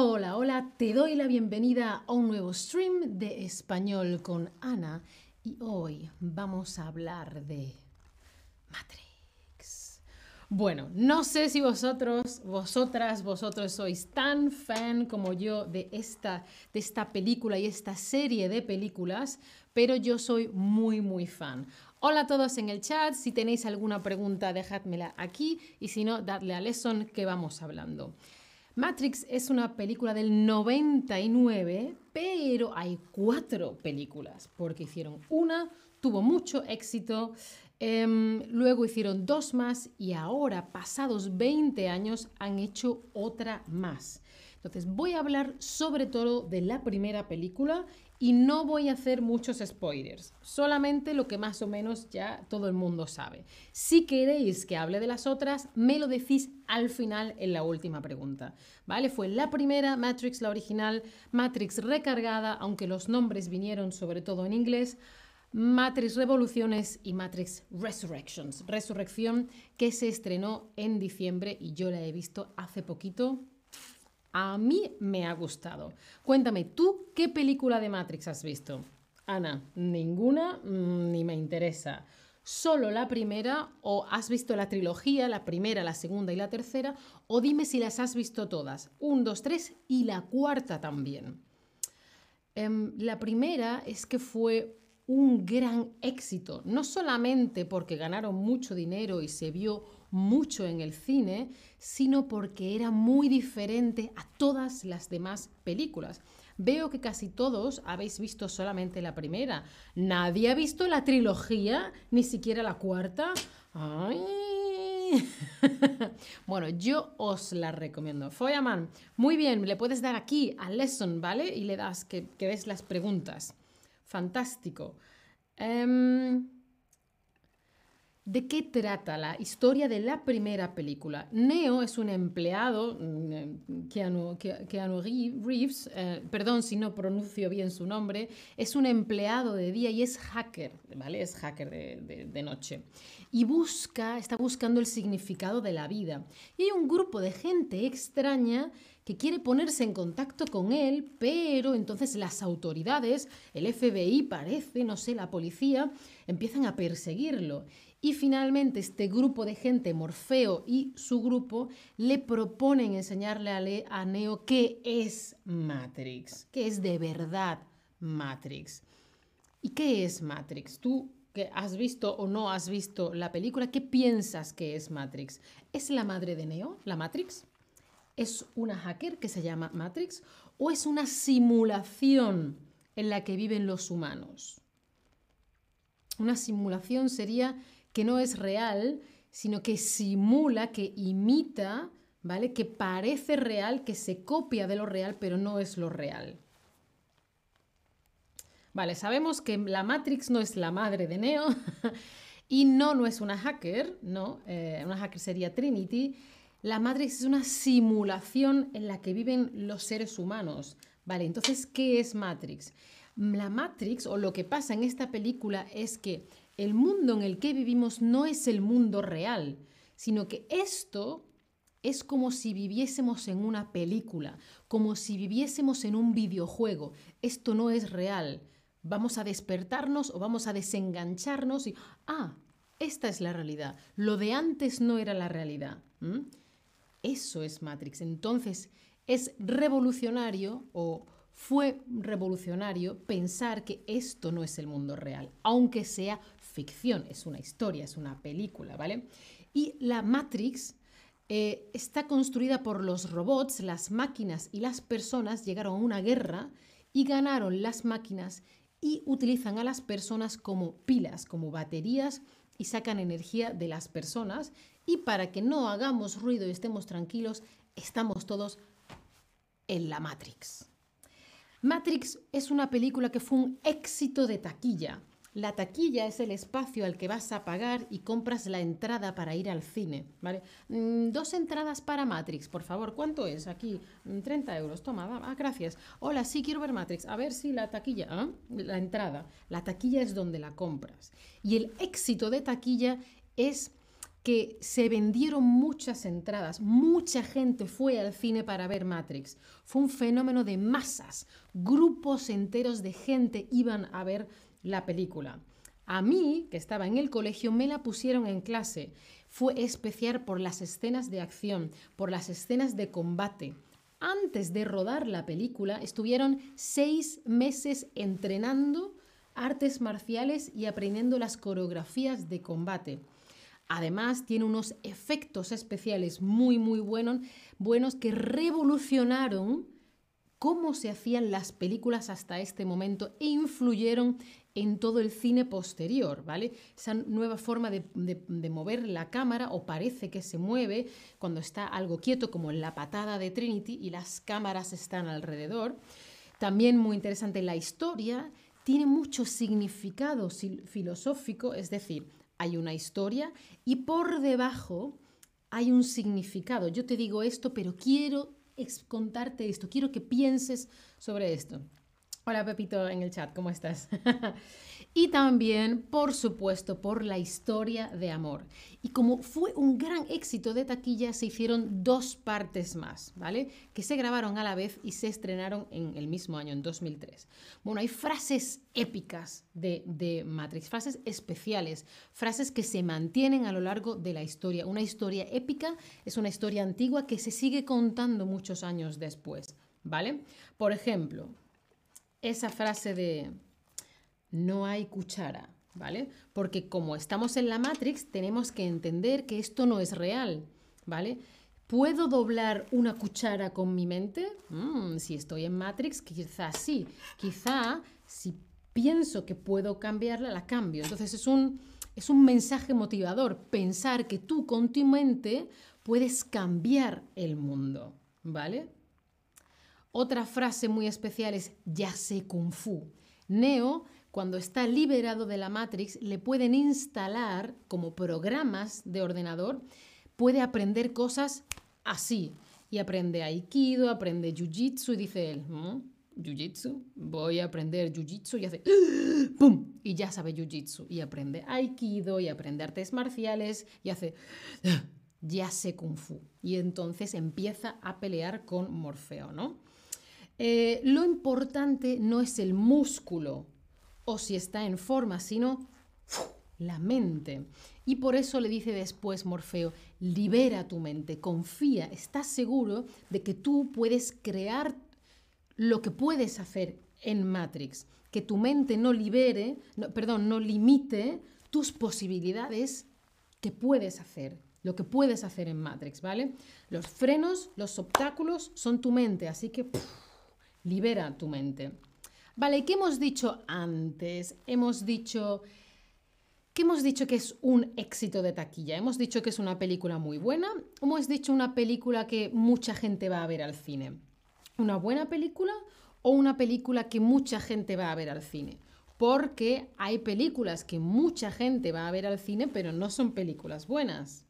Hola, hola, te doy la bienvenida a un nuevo stream de español con Ana y hoy vamos a hablar de Matrix. Bueno, no sé si vosotros, vosotras, vosotros sois tan fan como yo de esta, de esta película y esta serie de películas, pero yo soy muy, muy fan. Hola a todos en el chat, si tenéis alguna pregunta dejadmela aquí y si no, dadle a Lesson que vamos hablando. Matrix es una película del 99, pero hay cuatro películas, porque hicieron una, tuvo mucho éxito, em, luego hicieron dos más y ahora, pasados 20 años, han hecho otra más. Entonces voy a hablar sobre todo de la primera película y no voy a hacer muchos spoilers, solamente lo que más o menos ya todo el mundo sabe. Si queréis que hable de las otras, me lo decís al final en la última pregunta. ¿Vale? Fue la primera, Matrix la original, Matrix recargada, aunque los nombres vinieron sobre todo en inglés. Matrix Revoluciones y Matrix Resurrections. Resurrección que se estrenó en diciembre y yo la he visto hace poquito, a mí me ha gustado. Cuéntame, ¿tú qué película de Matrix has visto? Ana, ninguna mm, ni me interesa. Solo la primera o has visto la trilogía, la primera, la segunda y la tercera, o dime si las has visto todas. Un, dos, tres y la cuarta también. Em, la primera es que fue un gran éxito, no solamente porque ganaron mucho dinero y se vio mucho en el cine, sino porque era muy diferente a todas las demás películas. Veo que casi todos habéis visto solamente la primera. Nadie ha visto la trilogía, ni siquiera la cuarta. Ay. bueno, yo os la recomiendo. Foyaman, muy bien, le puedes dar aquí a Lesson, ¿vale? Y le das que, que ves las preguntas. Fantástico. Em, ¿De qué trata la historia de la primera película? Neo es un empleado, mm, Keanu, Reeves, eh, perdón si no pronuncio bien su nombre, es un empleado de día y es hacker, ¿vale? Es hacker de, de noche. Y busca, está buscando el significado de la vida. Y hay un grupo de gente extraña que quiere ponerse en contacto con él, pero entonces las autoridades, el FBI parece, no sé, la policía, empiezan a perseguirlo. Y finalmente este grupo de gente, Morfeo y su grupo, le proponen enseñarle a, Neo qué es Matrix, qué es de verdad Matrix. ¿Y qué es Matrix? Tú que has visto o no has visto la película, ¿qué piensas que es Matrix? ¿Es la madre de Neo, la Matrix? ¿Es una hacker que se llama Matrix? ¿O es una simulación en la que viven los humanos? Una simulación sería que no es real, sino que simula, que imita, ¿vale? Que parece real, que se copia de lo real, pero no es lo real. Vale, sabemos que la Matrix no es la madre de Neo y no, no es una hacker, ¿no? Eh, una hacker sería Trinity. La Matrix es una simulación en la que viven los seres humanos. Vale, entonces, ¿qué es Matrix? La Matrix, o lo que pasa en esta película, es que el mundo en el que vivimos no es el mundo real, sino que esto es como si viviésemos en una película, como si viviésemos en un videojuego. Esto no es real. Vamos a despertarnos o vamos a desengancharnos y, ah, esta es la realidad. Lo de antes no era la realidad. Eso es Matrix. Entonces, es revolucionario o fue revolucionario pensar que esto no es el mundo real, aunque sea ficción, es una historia, es una película, ¿vale? Y la Matrix eh, está construida por los robots, las máquinas y las personas llegaron a una guerra y ganaron las máquinas y utilizan a las personas como pilas, como baterías y sacan energía de las personas y para que no hagamos ruido y estemos tranquilos, estamos todos en la Matrix. Matrix es una película que fue un éxito de taquilla. La taquilla es el espacio al que vas a pagar y compras la entrada para ir al cine. ¿vale? Mm, dos entradas para Matrix, por favor. ¿Cuánto es aquí? 30 mm, euros. Toma, ah, gracias. Hola, sí quiero ver Matrix. A ver si la taquilla, ¿ah? la entrada. La taquilla es donde la compras. Y el éxito de taquilla es que se vendieron muchas entradas, mucha gente fue al cine para ver Matrix. Fue un fenómeno de masas, grupos enteros de gente iban a ver la película. A mí, que estaba en el colegio, me la pusieron en clase. Fue especial por las escenas de acción, por las escenas de combate. Antes de rodar la película, estuvieron seis meses entrenando artes marciales y aprendiendo las coreografías de combate. Además, tiene unos efectos especiales muy, muy buenos, buenos que revolucionaron cómo se hacían las películas hasta este momento e influyeron en todo el cine posterior, ¿vale? Esa nueva forma de, de, mover la cámara o parece que se mueve cuando está algo quieto, como en la patada de Trinity y las cámaras están alrededor. También muy interesante la historia, tiene mucho significado filosófico, es decir, hay una historia y por debajo hay un significado. Yo te digo esto, pero quiero contarte esto, quiero que pienses sobre esto. Hola Pepito en el chat, ¿cómo estás? y también, por supuesto, por la historia de amor. Y como fue un gran éxito de taquilla, se hicieron dos partes más, ¿vale? Que se grabaron a la vez y se estrenaron en el mismo año, en 2003. Bueno, hay frases épicas de, de Matrix, frases especiales, frases que se mantienen a lo largo de la historia. Una historia épica es una historia antigua que se sigue contando muchos años después, ¿vale? Por ejemplo, esa frase de no hay cuchara, ¿vale? Porque como estamos en la Matrix, tenemos que entender que esto no es real, ¿vale? ¿Puedo doblar una cuchara con mi mente? Mm, si estoy en Matrix, quizás sí. Quizá si pienso que puedo cambiarla, la cambio. Entonces es un, es un mensaje motivador, pensar que tú con tu mente puedes cambiar el mundo, ¿vale? Otra frase muy especial es ya sé kung fu. Neo, cuando está liberado de la Matrix, le pueden instalar como programas de ordenador, puede aprender cosas así. Y aprende Aikido, aprende Jiu-Jitsu y dice él, mm, Jiu-Jitsu, voy a aprender Jiu-Jitsu y hace ¡pum! Y ya sabe Jiu-Jitsu. Y aprende Aikido y aprende artes marciales y hace ya sé Kung Fu. Y entonces empieza a pelear con Morfeo, ¿no? Eh, lo importante no es el músculo o si está en forma, sino la mente. Y por eso le dice después Morfeo, libera tu mente, confía, estás seguro de que tú puedes crear lo que puedes hacer en Matrix, que tu mente no libere, perdón, no limite tus posibilidades que puedes hacer, lo que puedes hacer en Matrix, ¿vale? Los frenos, los obstáculos son tu mente, así que libera tu mente. Vale, ¿qué hemos dicho antes? Hemos dicho que hemos dicho que es un éxito de taquilla. Hemos dicho que es una película muy buena. Hemos dicho una película que mucha gente va a ver al cine. ¿Una buena película o una película que mucha gente va a ver al cine? Porque hay películas que mucha gente va a ver al cine, pero no son películas buenas.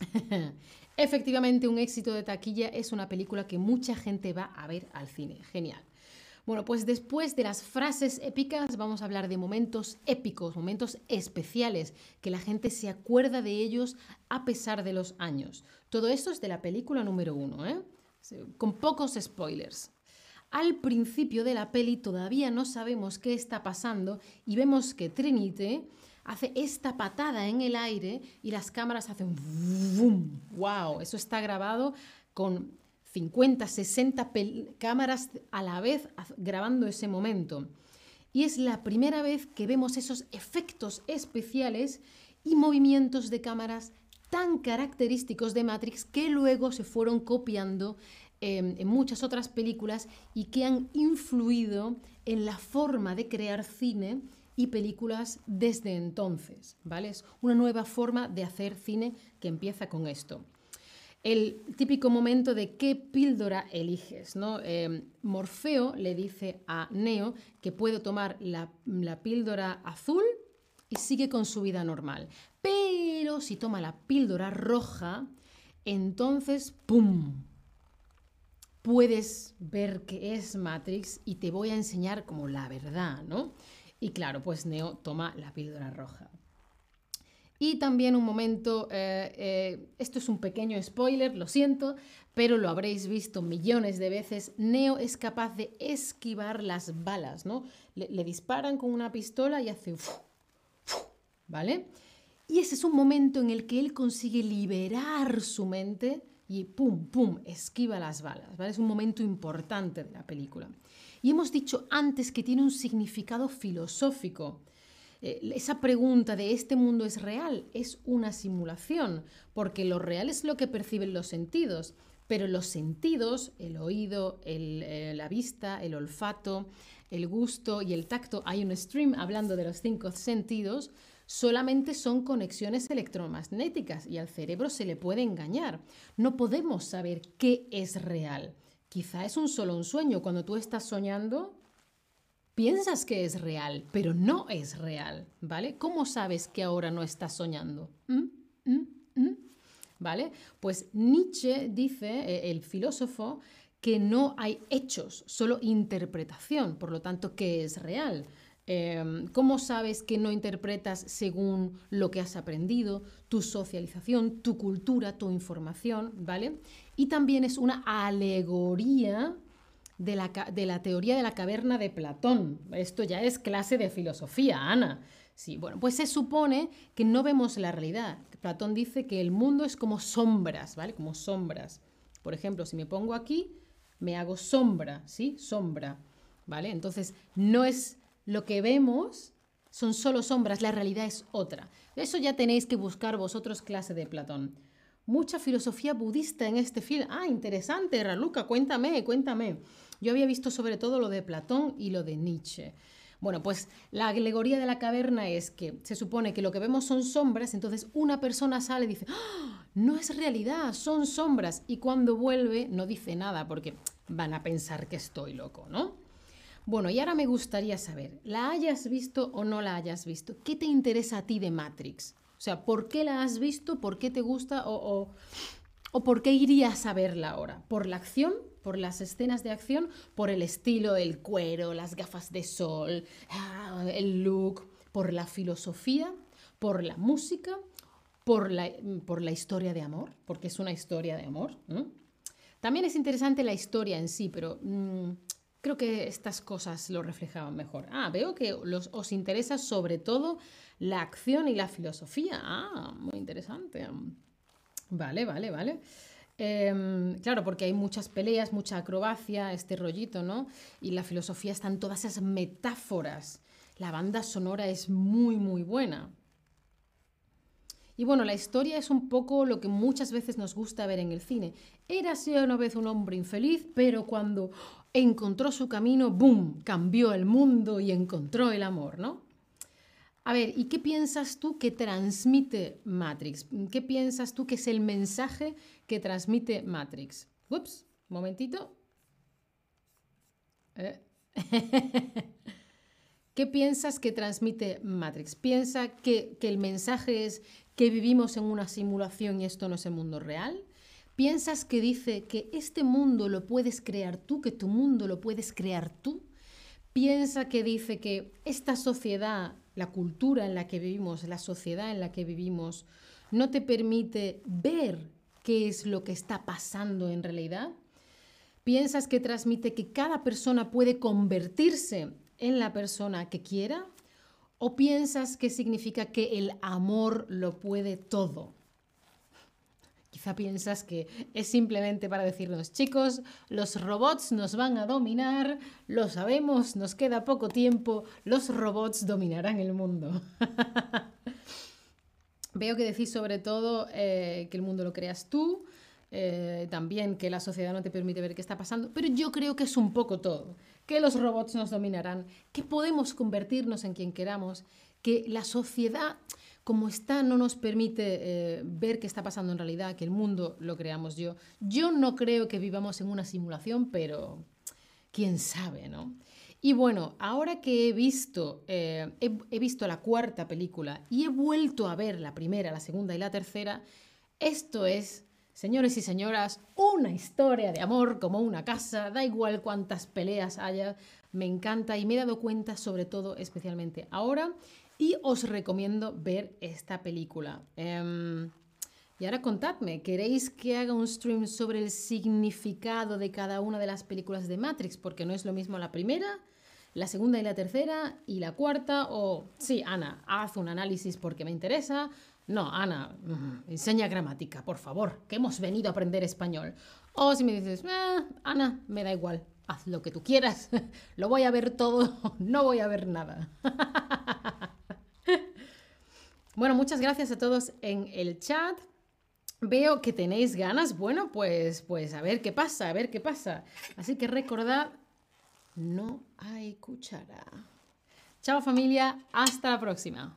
Efectivamente, un éxito de taquilla es una película que mucha gente va a ver al cine. Genial. Bueno, pues después de las frases épicas vamos a hablar de momentos épicos, momentos especiales, que la gente se acuerda de ellos a pesar de los años. Todo esto es de la película número uno, ¿eh? con pocos spoilers. Al principio de la peli todavía no sabemos qué está pasando y vemos que Trinity hace esta patada en el aire y las cámaras hacen ¡Bum! ¡Wow! Eso está grabado con 50, 60 cámaras a la vez grabando ese momento. Y es la primera vez que vemos esos efectos especiales y movimientos de cámaras tan característicos de Matrix que luego se fueron copiando em, en muchas otras películas y que han influido en la forma de crear cine y películas desde entonces, ¿vale? Es una nueva forma de hacer cine que empieza con esto. El típico momento de qué píldora eliges, ¿no? Em, Morfeo le dice a Neo que puede tomar la, la píldora azul y sigue con su vida normal. Pero si toma la píldora roja, entonces, ¡pum! Puedes ver que es Matrix y te voy a enseñar como la verdad, ¿no? Y claro, pues Neo toma la píldora roja. Y también un momento, eh, eh, esto es un pequeño spoiler, lo siento, pero lo habréis visto millones de veces, Neo es capaz de esquivar las balas, ¿no? Le, disparan con una pistola y hace... ¿Vale? Y ese es un momento en el que él consigue liberar su mente y pum, pum, esquiva las balas. ¿vale? Es un momento importante de la película. Y hemos dicho antes que tiene un significado filosófico. Eh, esa pregunta de ¿este mundo es real? Es una simulación, porque lo real es lo que perciben los sentidos, pero los sentidos, el oído, eh, la vista, el olfato, el gusto y el tacto, hay un stream hablando de los cinco sentidos, solamente son conexiones electromagnéticas y al cerebro se le puede engañar. No podemos saber qué es real. Quizá es un solo un sueño. Cuando tú estás soñando, piensas que es real, pero no es real, ¿vale? ¿Cómo sabes que ahora no estás soñando? ¿Mm? ¿Mm? ¿Mm? ¿Vale? Pues Nietzsche dice, eh, el filósofo, que no hay hechos, solo interpretación, por lo tanto, ¿qué es real? Em, ¿Cómo sabes que no interpretas según lo que has aprendido, tu socialización, tu cultura, tu información, ¿vale? Y también es una alegoría de la, de la teoría de la caverna de Platón. Esto ya es clase de filosofía, Ana. Sí, bueno, pues se supone que no vemos la realidad. Platón dice que el mundo es como sombras, ¿vale? Como sombras. Por ejemplo, si me pongo aquí, me hago sombra, ¿sí? Sombra, ¿vale? Entonces, no es lo que vemos son solo sombras, la realidad es otra. Eso ya tenéis que buscar vosotros clase de Platón. Mucha filosofía budista en este film. Ah, interesante, Raluca, cuéntame, cuéntame. Yo había visto sobre todo lo de Platón y lo de Nietzsche. Bueno, pues la alegoría de la caverna es que se supone que lo que vemos son sombras, entonces una persona sale y dice, ¡Ah! no es realidad, son sombras, y cuando vuelve no dice nada porque van a pensar que estoy loco, ¿no? Bueno, y ahora me gustaría saber, ¿la hayas visto o no la hayas visto? ¿Qué te interesa a ti de Matrix? O sea, ¿por qué la has visto? ¿Por qué te gusta? ¿O, o, por qué irías a verla ahora? ¿Por la acción? ¿Por las escenas de acción? ¿Por el estilo, el cuero, las gafas de sol, ah, el look? ¿Por la filosofía? ¿Por la música? ¿Por la, por la historia de amor? Porque es una historia de amor. También es interesante la historia en sí, pero... Mm, Creo que estas cosas lo reflejaban mejor. Ah, veo que os interesa sobre todo la acción y la filosofía. Ah, muy interesante. Vale, vale, vale. Em, claro, porque hay muchas peleas, mucha acrobacia, este rollito, ¿no? Y la filosofía están todas esas metáforas. La banda sonora es muy, muy buena. Y bueno, la historia es un poco lo que muchas veces nos gusta ver en el cine. Era así una vez un hombre infeliz, pero cuando encontró su camino, ¡boom!, cambió el mundo y encontró el amor, ¿no? A ver, ¿y qué piensas tú que transmite Matrix? ¿Qué piensas tú que es el mensaje que transmite Matrix? Ups, momentito. Eh. ¿Qué piensas que transmite Matrix? ¿Piensa que, que, el mensaje es que vivimos en una simulación y esto no es el mundo real? ¿Piensas que dice que este mundo lo puedes crear tú, que tu mundo lo puedes crear tú? ¿Piensa que dice que esta sociedad, la cultura en la que vivimos, la sociedad en la que vivimos, no te permite ver qué es lo que está pasando en realidad? ¿Piensas que transmite que cada persona puede convertirse en la persona que quiera? ¿O piensas que significa que el amor lo puede todo? Quizá piensas que es simplemente para decirnos, chicos, los robots nos van a dominar, lo sabemos, nos queda poco tiempo, los robots dominarán el mundo. Veo que decís sobre todo eh, que el mundo lo creas tú, eh, también que la sociedad no te permite ver qué está pasando, pero yo creo que es un poco todo, que los robots nos dominarán, que podemos convertirnos en quien queramos, que la sociedad como está no nos permite eh, ver qué está pasando en realidad, que el mundo lo creamos yo. Yo no creo que vivamos en una simulación, pero quién sabe, ¿no? Y bueno, ahora que he visto, eh, he visto la cuarta película y he vuelto a ver la primera, la segunda y la tercera, esto es Señores y señoras, una historia de amor como una casa, da igual cuántas peleas haya, me encanta y me he dado cuenta sobre todo, especialmente ahora, y os recomiendo ver esta película. Em, y ahora contadme, ¿queréis que haga un stream sobre el significado de cada una de las películas de Matrix? Porque no es lo mismo la primera, la segunda y la tercera y la cuarta. O, sí, Ana, haz un análisis porque me interesa. No, Ana, mm, enseña gramática, por favor, que hemos venido a aprender español. O si me dices, eh, Ana, me da igual, haz lo que tú quieras, lo voy a ver todo, no voy a ver nada. bueno, muchas gracias a todos en el chat. Veo que tenéis ganas. Bueno, pues, pues a ver qué pasa, a ver qué pasa. Así que recordad, no hay cuchara. Chao familia, hasta la próxima.